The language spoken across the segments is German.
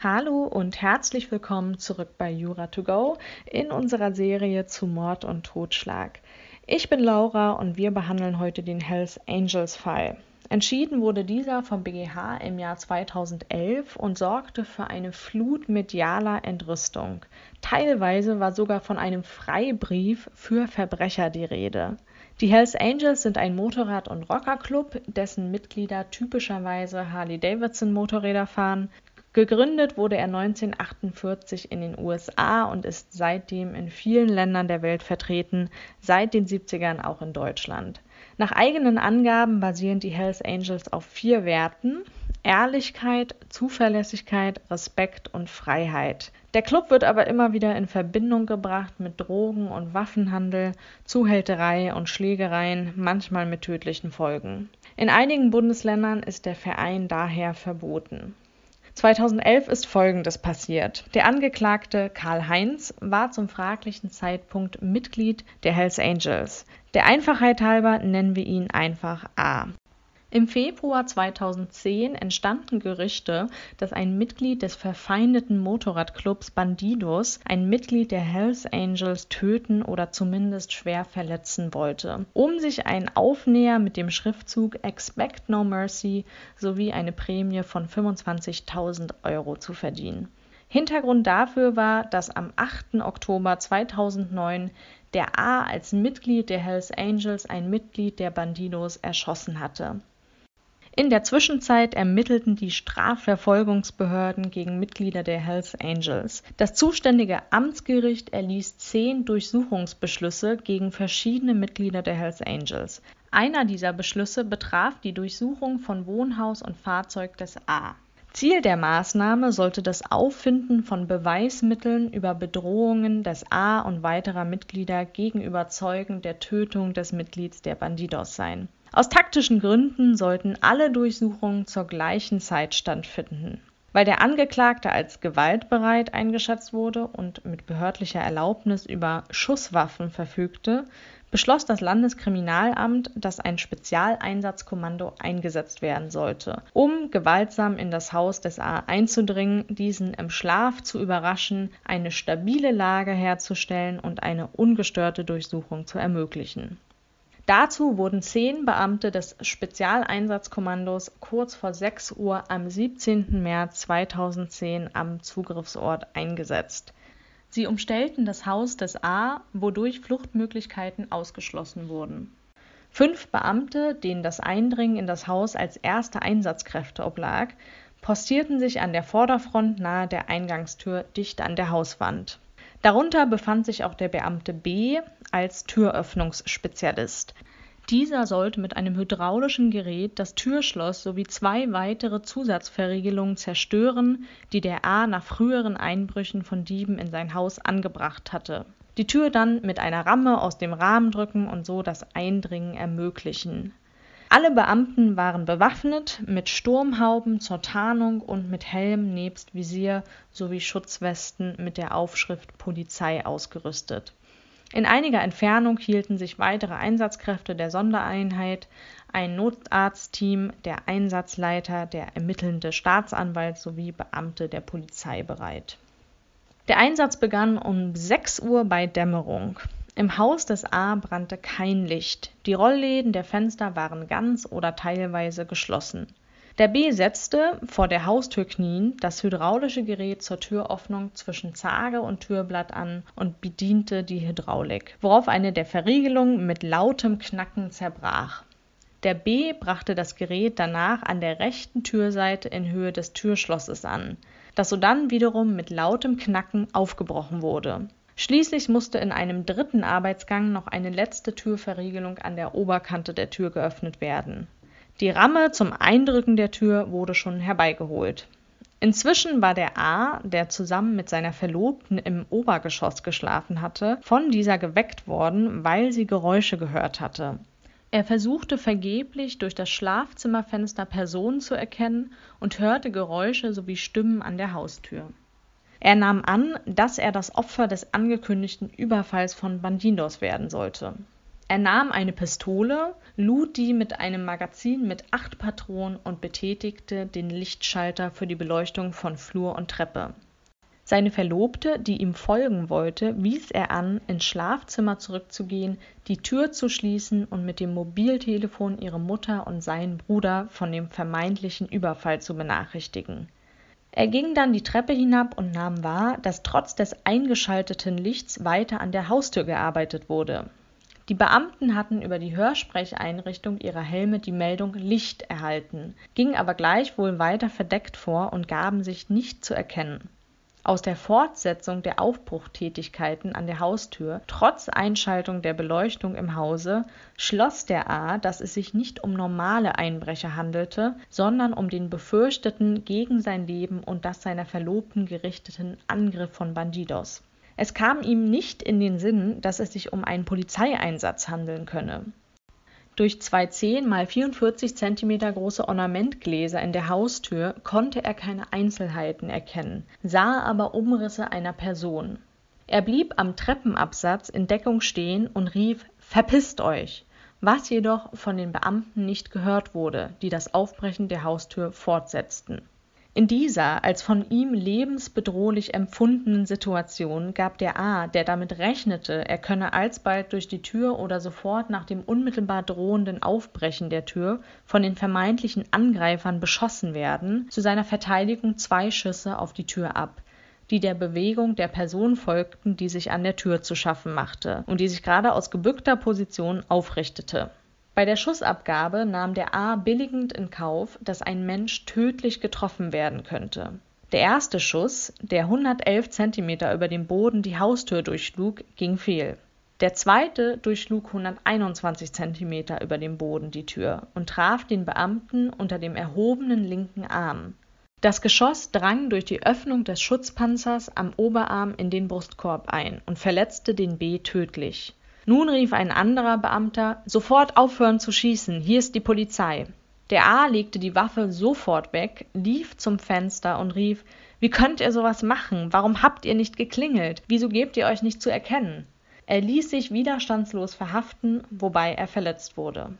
Hallo und herzlich willkommen zurück bei Jura to go in unserer Serie zu Mord und Totschlag. Ich bin Laura und wir behandeln heute den Hells Angels Fall. Entschieden wurde dieser vom BGH im Jahr 2011 und sorgte für eine Flut medialer Entrüstung. Teilweise war sogar von einem Freibrief für Verbrecher die Rede. Die Hells Angels sind ein Motorrad- und Rockerclub, dessen Mitglieder typischerweise Harley-Davidson-Motorräder fahren. Gegründet wurde er 1948 in den USA und ist seitdem in vielen Ländern der Welt vertreten, seit den 70ern auch in Deutschland. Nach eigenen Angaben basieren die Hells Angels auf vier Werten Ehrlichkeit, Zuverlässigkeit, Respekt und Freiheit. Der Club wird aber immer wieder in Verbindung gebracht mit Drogen- und Waffenhandel, Zuhälterei und Schlägereien, manchmal mit tödlichen Folgen. In einigen Bundesländern ist der Verein daher verboten. 2011 ist Folgendes passiert. Der Angeklagte Karl Heinz war zum fraglichen Zeitpunkt Mitglied der Hells Angels. Der Einfachheit halber nennen wir ihn einfach A. Im Februar 2010 entstanden Gerüchte, dass ein Mitglied des verfeindeten Motorradclubs Bandidos ein Mitglied der Hells Angels töten oder zumindest schwer verletzen wollte, um sich einen Aufnäher mit dem Schriftzug Expect No Mercy sowie eine Prämie von 25.000 Euro zu verdienen. Hintergrund dafür war, dass am 8. Oktober 2009 der A als Mitglied der Hells Angels ein Mitglied der Bandidos erschossen hatte. In der Zwischenzeit ermittelten die Strafverfolgungsbehörden gegen Mitglieder der Hells Angels. Das zuständige Amtsgericht erließ zehn Durchsuchungsbeschlüsse gegen verschiedene Mitglieder der Hells Angels. Einer dieser Beschlüsse betraf die Durchsuchung von Wohnhaus und Fahrzeug des A. Ziel der Maßnahme sollte das Auffinden von Beweismitteln über Bedrohungen des A und weiterer Mitglieder gegenüber Zeugen der Tötung des Mitglieds der Bandidos sein aus taktischen Gründen sollten alle Durchsuchungen zur gleichen Zeit stattfinden. Weil der Angeklagte als gewaltbereit eingeschätzt wurde und mit behördlicher Erlaubnis über Schusswaffen verfügte, beschloss das Landeskriminalamt, dass ein Spezialeinsatzkommando eingesetzt werden sollte, um gewaltsam in das Haus des A einzudringen, diesen im Schlaf zu überraschen, eine stabile Lage herzustellen und eine ungestörte Durchsuchung zu ermöglichen Dazu wurden zehn Beamte des Spezialeinsatzkommandos kurz vor 6 Uhr am 17. März 2010 am Zugriffsort eingesetzt. Sie umstellten das Haus des A, wodurch Fluchtmöglichkeiten ausgeschlossen wurden. Fünf Beamte, denen das Eindringen in das Haus als erste Einsatzkräfte oblag, postierten sich an der Vorderfront nahe der Eingangstür dicht an der Hauswand Darunter befand sich auch der Beamte B als Türöffnungsspezialist. Dieser sollte mit einem hydraulischen Gerät das Türschloss sowie zwei weitere Zusatzverriegelungen zerstören, die der A nach früheren Einbrüchen von Dieben in sein Haus angebracht hatte. Die Tür dann mit einer Ramme aus dem Rahmen drücken und so das Eindringen ermöglichen alle Beamten waren bewaffnet mit Sturmhauben zur Tarnung und mit Helm nebst Visier sowie Schutzwesten mit der Aufschrift Polizei ausgerüstet. In einiger Entfernung hielten sich weitere Einsatzkräfte der Sondereinheit, ein Notarztteam, der Einsatzleiter, der ermittelnde Staatsanwalt sowie Beamte der Polizei bereit. Der Einsatz begann um 6 Uhr bei Dämmerung. Im Haus des A brannte kein Licht, die Rollläden der Fenster waren ganz oder teilweise geschlossen. Der B setzte, vor der Haustür kniend, das hydraulische Gerät zur Türöffnung zwischen Zage und Türblatt an und bediente die Hydraulik, worauf eine der Verriegelungen mit lautem Knacken zerbrach. Der B brachte das Gerät danach an der rechten Türseite in Höhe des Türschlosses an, das sodann wiederum mit lautem Knacken aufgebrochen wurde Schließlich musste in einem dritten Arbeitsgang noch eine letzte Türverriegelung an der Oberkante der Tür geöffnet werden. Die Ramme zum Eindrücken der Tür wurde schon herbeigeholt. Inzwischen war der A, der zusammen mit seiner Verlobten im Obergeschoss geschlafen hatte, von dieser geweckt worden, weil sie Geräusche gehört hatte. Er versuchte vergeblich durch das Schlafzimmerfenster Personen zu erkennen und hörte Geräusche sowie Stimmen an der Haustür. Er nahm an, dass er das Opfer des angekündigten Überfalls von Bandidos werden sollte. Er nahm eine Pistole, lud die mit einem Magazin mit acht Patronen und betätigte den Lichtschalter für die Beleuchtung von Flur und Treppe. Seine Verlobte, die ihm folgen wollte, wies er an, ins Schlafzimmer zurückzugehen, die Tür zu schließen und mit dem Mobiltelefon ihre Mutter und seinen Bruder von dem vermeintlichen Überfall zu benachrichtigen. Er ging dann die Treppe hinab und nahm wahr, dass trotz des eingeschalteten Lichts weiter an der Haustür gearbeitet wurde. Die Beamten hatten über die Hörsprecheinrichtung ihrer Helme die Meldung Licht erhalten, gingen aber gleichwohl weiter verdeckt vor und gaben sich nicht zu erkennen. Aus der Fortsetzung der Aufbruchtätigkeiten an der Haustür, trotz Einschaltung der Beleuchtung im Hause, schloss der A, dass es sich nicht um normale Einbrecher handelte, sondern um den befürchteten, gegen sein Leben und das seiner Verlobten gerichteten Angriff von Bandidos es kam ihm nicht in den Sinn, dass es sich um einen Polizeieinsatz handeln könne. Durch zwei 10 mal 44 cm große Ornamentgläser in der Haustür konnte er keine Einzelheiten erkennen, sah aber Umrisse einer Person. Er blieb am Treppenabsatz in Deckung stehen und rief Verpisst euch, was jedoch von den Beamten nicht gehört wurde, die das Aufbrechen der Haustür fortsetzten in dieser als von ihm lebensbedrohlich empfundenen Situation gab der A, der damit rechnete, er könne alsbald durch die Tür oder sofort nach dem unmittelbar drohenden Aufbrechen der Tür von den vermeintlichen Angreifern beschossen werden, zu seiner Verteidigung zwei Schüsse auf die Tür ab, die der Bewegung der Person folgten, die sich an der Tür zu schaffen machte und die sich gerade aus gebückter Position aufrichtete bei der Schussabgabe nahm der A billigend in Kauf, dass ein Mensch tödlich getroffen werden könnte. Der erste Schuss, der 111 Zentimeter über dem Boden die Haustür durchschlug, ging fehl. Der zweite durchschlug 121 Zentimeter über dem Boden die Tür und traf den Beamten unter dem erhobenen linken Arm. Das Geschoss drang durch die Öffnung des Schutzpanzers am Oberarm in den Brustkorb ein und verletzte den B tödlich. Nun rief ein anderer Beamter Sofort aufhören zu schießen, hier ist die Polizei. Der A legte die Waffe sofort weg, lief zum Fenster und rief Wie könnt ihr sowas machen? Warum habt ihr nicht geklingelt? Wieso gebt ihr euch nicht zu erkennen? Er ließ sich widerstandslos verhaften, wobei er verletzt wurde.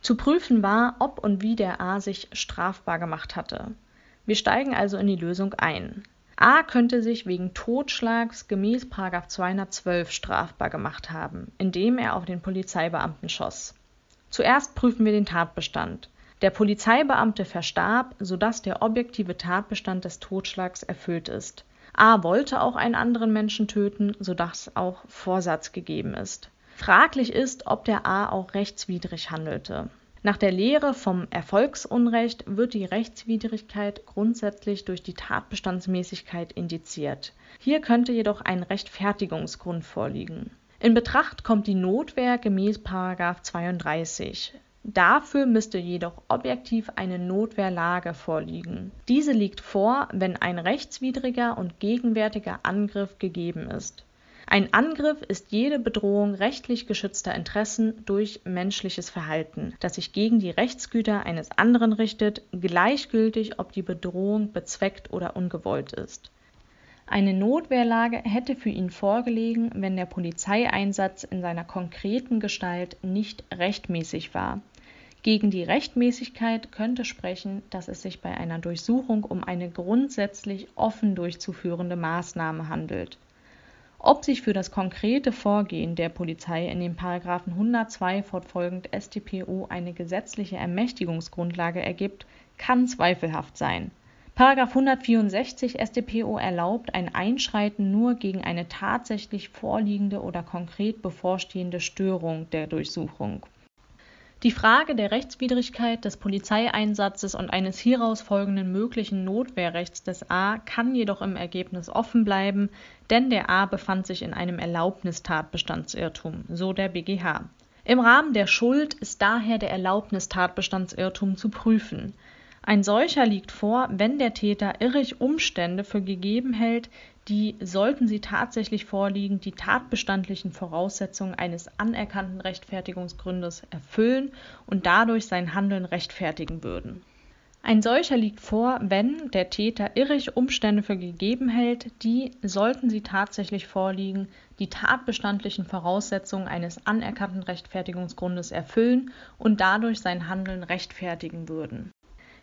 Zu prüfen war, ob und wie der A sich strafbar gemacht hatte. Wir steigen also in die Lösung ein. A könnte sich wegen Totschlags gemäß 212 strafbar gemacht haben, indem er auf den Polizeibeamten schoss. Zuerst prüfen wir den Tatbestand. Der Polizeibeamte verstarb, sodass der objektive Tatbestand des Totschlags erfüllt ist. A wollte auch einen anderen Menschen töten, sodass auch Vorsatz gegeben ist. Fraglich ist, ob der A auch rechtswidrig handelte. Nach der Lehre vom Erfolgsunrecht wird die Rechtswidrigkeit grundsätzlich durch die Tatbestandsmäßigkeit indiziert. Hier könnte jedoch ein Rechtfertigungsgrund vorliegen. In Betracht kommt die Notwehr gemäß 32. Dafür müsste jedoch objektiv eine Notwehrlage vorliegen. Diese liegt vor, wenn ein rechtswidriger und gegenwärtiger Angriff gegeben ist ein Angriff ist jede Bedrohung rechtlich geschützter Interessen durch menschliches Verhalten, das sich gegen die Rechtsgüter eines anderen richtet, gleichgültig ob die Bedrohung bezweckt oder ungewollt ist. Eine Notwehrlage hätte für ihn vorgelegen, wenn der Polizeieinsatz in seiner konkreten Gestalt nicht rechtmäßig war. Gegen die Rechtmäßigkeit könnte sprechen, dass es sich bei einer Durchsuchung um eine grundsätzlich offen durchzuführende Maßnahme handelt ob sich für das konkrete Vorgehen der Polizei in den § 102 fortfolgend StPO eine gesetzliche Ermächtigungsgrundlage ergibt, kann zweifelhaft sein. § 164 StPO erlaubt ein Einschreiten nur gegen eine tatsächlich vorliegende oder konkret bevorstehende Störung der Durchsuchung die Frage der Rechtswidrigkeit des Polizeieinsatzes und eines hieraus folgenden möglichen Notwehrrechts des A kann jedoch im Ergebnis offen bleiben, denn der A befand sich in einem Erlaubnistatbestandsirrtum, so der BGH. Im Rahmen der Schuld ist daher der Erlaubnistatbestandsirrtum zu prüfen. Ein solcher liegt vor, wenn der Täter irrig Umstände für gegeben hält, die, sollten sie tatsächlich vorliegen, die tatbestandlichen Voraussetzungen eines anerkannten Rechtfertigungsgründes erfüllen und dadurch sein Handeln rechtfertigen würden. Ein solcher liegt vor, wenn der Täter irrig Umstände für gegeben hält, die, sollten sie tatsächlich vorliegen, die tatbestandlichen Voraussetzungen eines anerkannten Rechtfertigungsgrundes erfüllen und dadurch sein Handeln rechtfertigen würden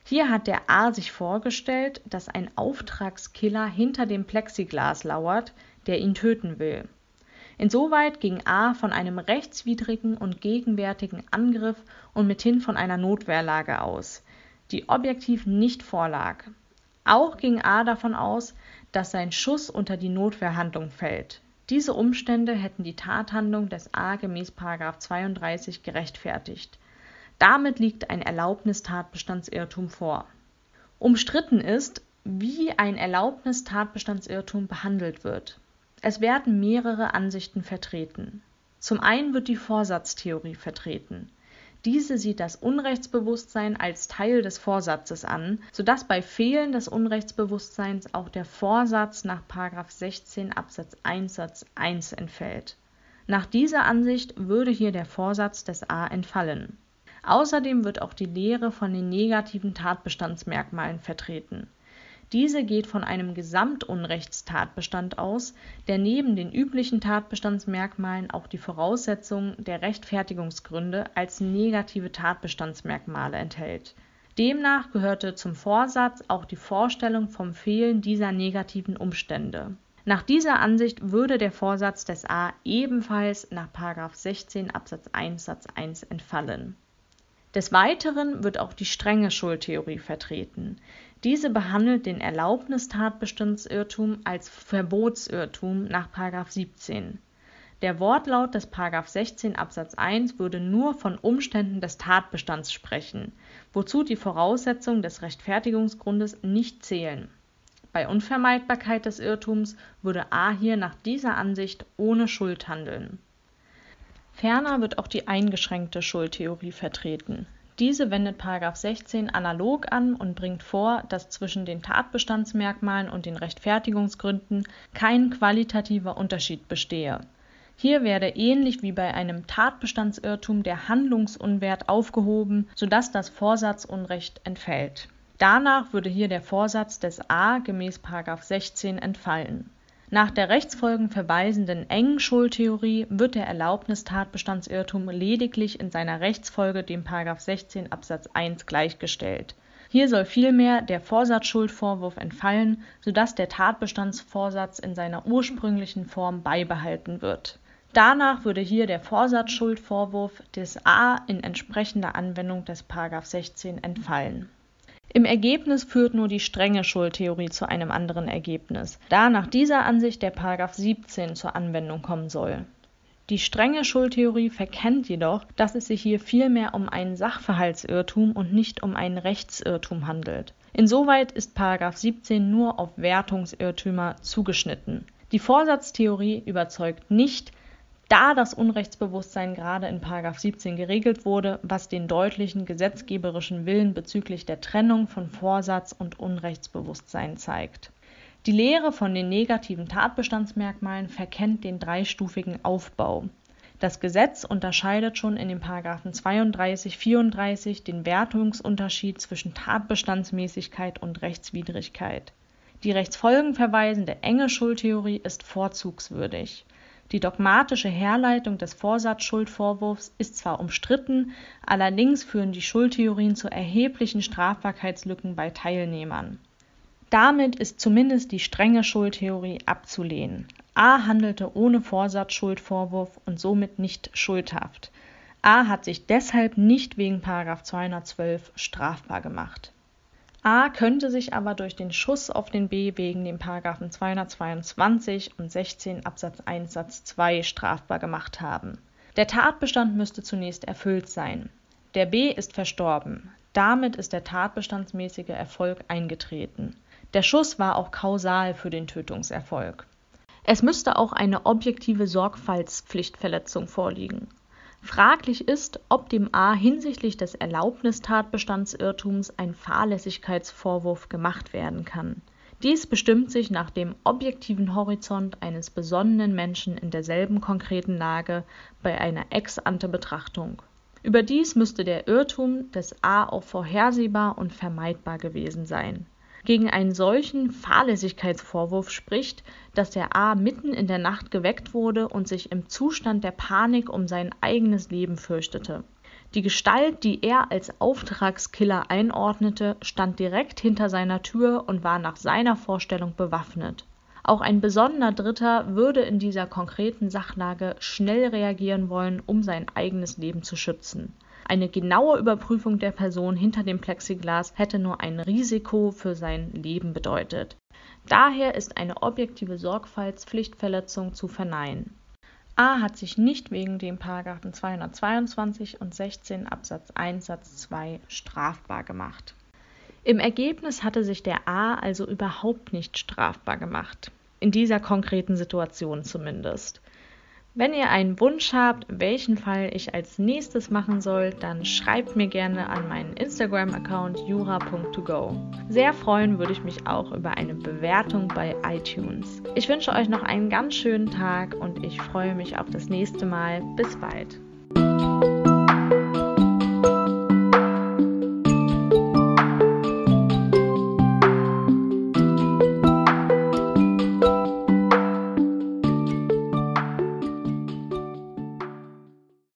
hier hat der A sich vorgestellt, dass ein Auftragskiller hinter dem Plexiglas lauert, der ihn töten will. Insoweit ging A von einem rechtswidrigen und gegenwärtigen Angriff und mithin von einer Notwehrlage aus, die objektiv nicht vorlag. Auch ging A davon aus, dass sein Schuss unter die Notwehrhandlung fällt. Diese Umstände hätten die Tathandlung des A gemäß 32 gerechtfertigt damit liegt ein Erlaubnistatbestandsirrtum vor. Umstritten ist, wie ein Erlaubnistatbestandsirrtum behandelt wird. Es werden mehrere Ansichten vertreten. Zum einen wird die Vorsatztheorie vertreten. Diese sieht das Unrechtsbewusstsein als Teil des Vorsatzes an, sodass bei Fehlen des Unrechtsbewusstseins auch der Vorsatz nach 16 Absatz 1 Satz 1 entfällt. Nach dieser Ansicht würde hier der Vorsatz des a entfallen Außerdem wird auch die Lehre von den negativen Tatbestandsmerkmalen vertreten. Diese geht von einem Gesamtunrechtstatbestand aus, der neben den üblichen Tatbestandsmerkmalen auch die Voraussetzungen der Rechtfertigungsgründe als negative Tatbestandsmerkmale enthält. Demnach gehörte zum Vorsatz auch die Vorstellung vom Fehlen dieser negativen Umstände. Nach dieser Ansicht würde der Vorsatz des a ebenfalls nach 16 Absatz 1 Satz 1 entfallen des Weiteren wird auch die strenge Schuldtheorie vertreten. Diese behandelt den Erlaubnistatbestandsirrtum als Verbotsirrtum nach 17. Der Wortlaut des 16 Absatz 1 würde nur von Umständen des Tatbestands sprechen, wozu die Voraussetzungen des Rechtfertigungsgrundes nicht zählen. Bei Unvermeidbarkeit des Irrtums würde a hier nach dieser Ansicht ohne Schuld handeln Ferner wird auch die eingeschränkte Schuldtheorie vertreten. Diese wendet § 16 analog an und bringt vor, dass zwischen den Tatbestandsmerkmalen und den Rechtfertigungsgründen kein qualitativer Unterschied bestehe. Hier werde ähnlich wie bei einem Tatbestandsirrtum der Handlungsunwert aufgehoben, sodass das Vorsatzunrecht entfällt. Danach würde hier der Vorsatz des a gemäß § 16 entfallen nach der rechtsfolgenverweisenden engen Schuldtheorie wird der Erlaubnistatbestandsirrtum lediglich in seiner Rechtsfolge dem § 16 Absatz 1 gleichgestellt. Hier soll vielmehr der Vorsatzschuldvorwurf entfallen, sodass der Tatbestandsvorsatz in seiner ursprünglichen Form beibehalten wird. Danach würde hier der Vorsatzschuldvorwurf des a in entsprechender Anwendung des § 16 entfallen im Ergebnis führt nur die strenge Schuldtheorie zu einem anderen Ergebnis, da nach dieser Ansicht der § 17 zur Anwendung kommen soll. Die strenge Schuldtheorie verkennt jedoch, dass es sich hier vielmehr um einen Sachverhaltsirrtum und nicht um einen Rechtsirrtum handelt. Insoweit ist § 17 nur auf Wertungsirrtümer zugeschnitten. Die Vorsatztheorie überzeugt nicht da das Unrechtsbewusstsein gerade in 17 geregelt wurde, was den deutlichen gesetzgeberischen Willen bezüglich der Trennung von Vorsatz und Unrechtsbewusstsein zeigt. Die Lehre von den negativen Tatbestandsmerkmalen verkennt den dreistufigen Aufbau. Das Gesetz unterscheidet schon in den Paragraphen 32, 34 den Wertungsunterschied zwischen Tatbestandsmäßigkeit und Rechtswidrigkeit. Die rechtsfolgenverweisende enge Schuldtheorie ist vorzugswürdig die dogmatische Herleitung des Vorsatzschuldvorwurfs ist zwar umstritten, allerdings führen die Schuldtheorien zu erheblichen Strafbarkeitslücken bei Teilnehmern. Damit ist zumindest die strenge Schuldtheorie abzulehnen. A handelte ohne Vorsatzschuldvorwurf und somit nicht schuldhaft. A hat sich deshalb nicht wegen 212 strafbar gemacht A könnte sich aber durch den Schuss auf den B wegen den § 222 und 16 Absatz 1 Satz 2 strafbar gemacht haben. Der Tatbestand müsste zunächst erfüllt sein. Der B ist verstorben. Damit ist der tatbestandsmäßige Erfolg eingetreten. Der Schuss war auch kausal für den Tötungserfolg. Es müsste auch eine objektive Sorgfaltspflichtverletzung vorliegen. Fraglich ist, ob dem A hinsichtlich des Erlaubnistatbestandsirrtums ein Fahrlässigkeitsvorwurf gemacht werden kann. Dies bestimmt sich nach dem objektiven Horizont eines besonnenen Menschen in derselben konkreten Lage bei einer Ex-ante-Betrachtung. Überdies müsste der Irrtum des A auch vorhersehbar und vermeidbar gewesen sein gegen einen solchen Fahrlässigkeitsvorwurf spricht, dass der A mitten in der Nacht geweckt wurde und sich im Zustand der Panik um sein eigenes Leben fürchtete. Die Gestalt, die er als Auftragskiller einordnete, stand direkt hinter seiner Tür und war nach seiner Vorstellung bewaffnet. Auch ein besonnener Dritter würde in dieser konkreten Sachlage schnell reagieren wollen, um sein eigenes Leben zu schützen eine genaue Überprüfung der Person hinter dem Plexiglas hätte nur ein Risiko für sein Leben bedeutet. Daher ist eine objektive Sorgfaltspflichtverletzung zu verneinen. A hat sich nicht wegen dem § 222 und 16 Absatz 1 Satz 2 strafbar gemacht. Im Ergebnis hatte sich der A also überhaupt nicht strafbar gemacht. In dieser konkreten Situation zumindest. Wenn ihr einen Wunsch habt, welchen Fall ich als nächstes machen soll, dann schreibt mir gerne an meinen Instagram-Account jura.togo. Sehr freuen würde ich mich auch über eine Bewertung bei iTunes. Ich wünsche euch noch einen ganz schönen Tag und ich freue mich auf das nächste Mal. Bis bald.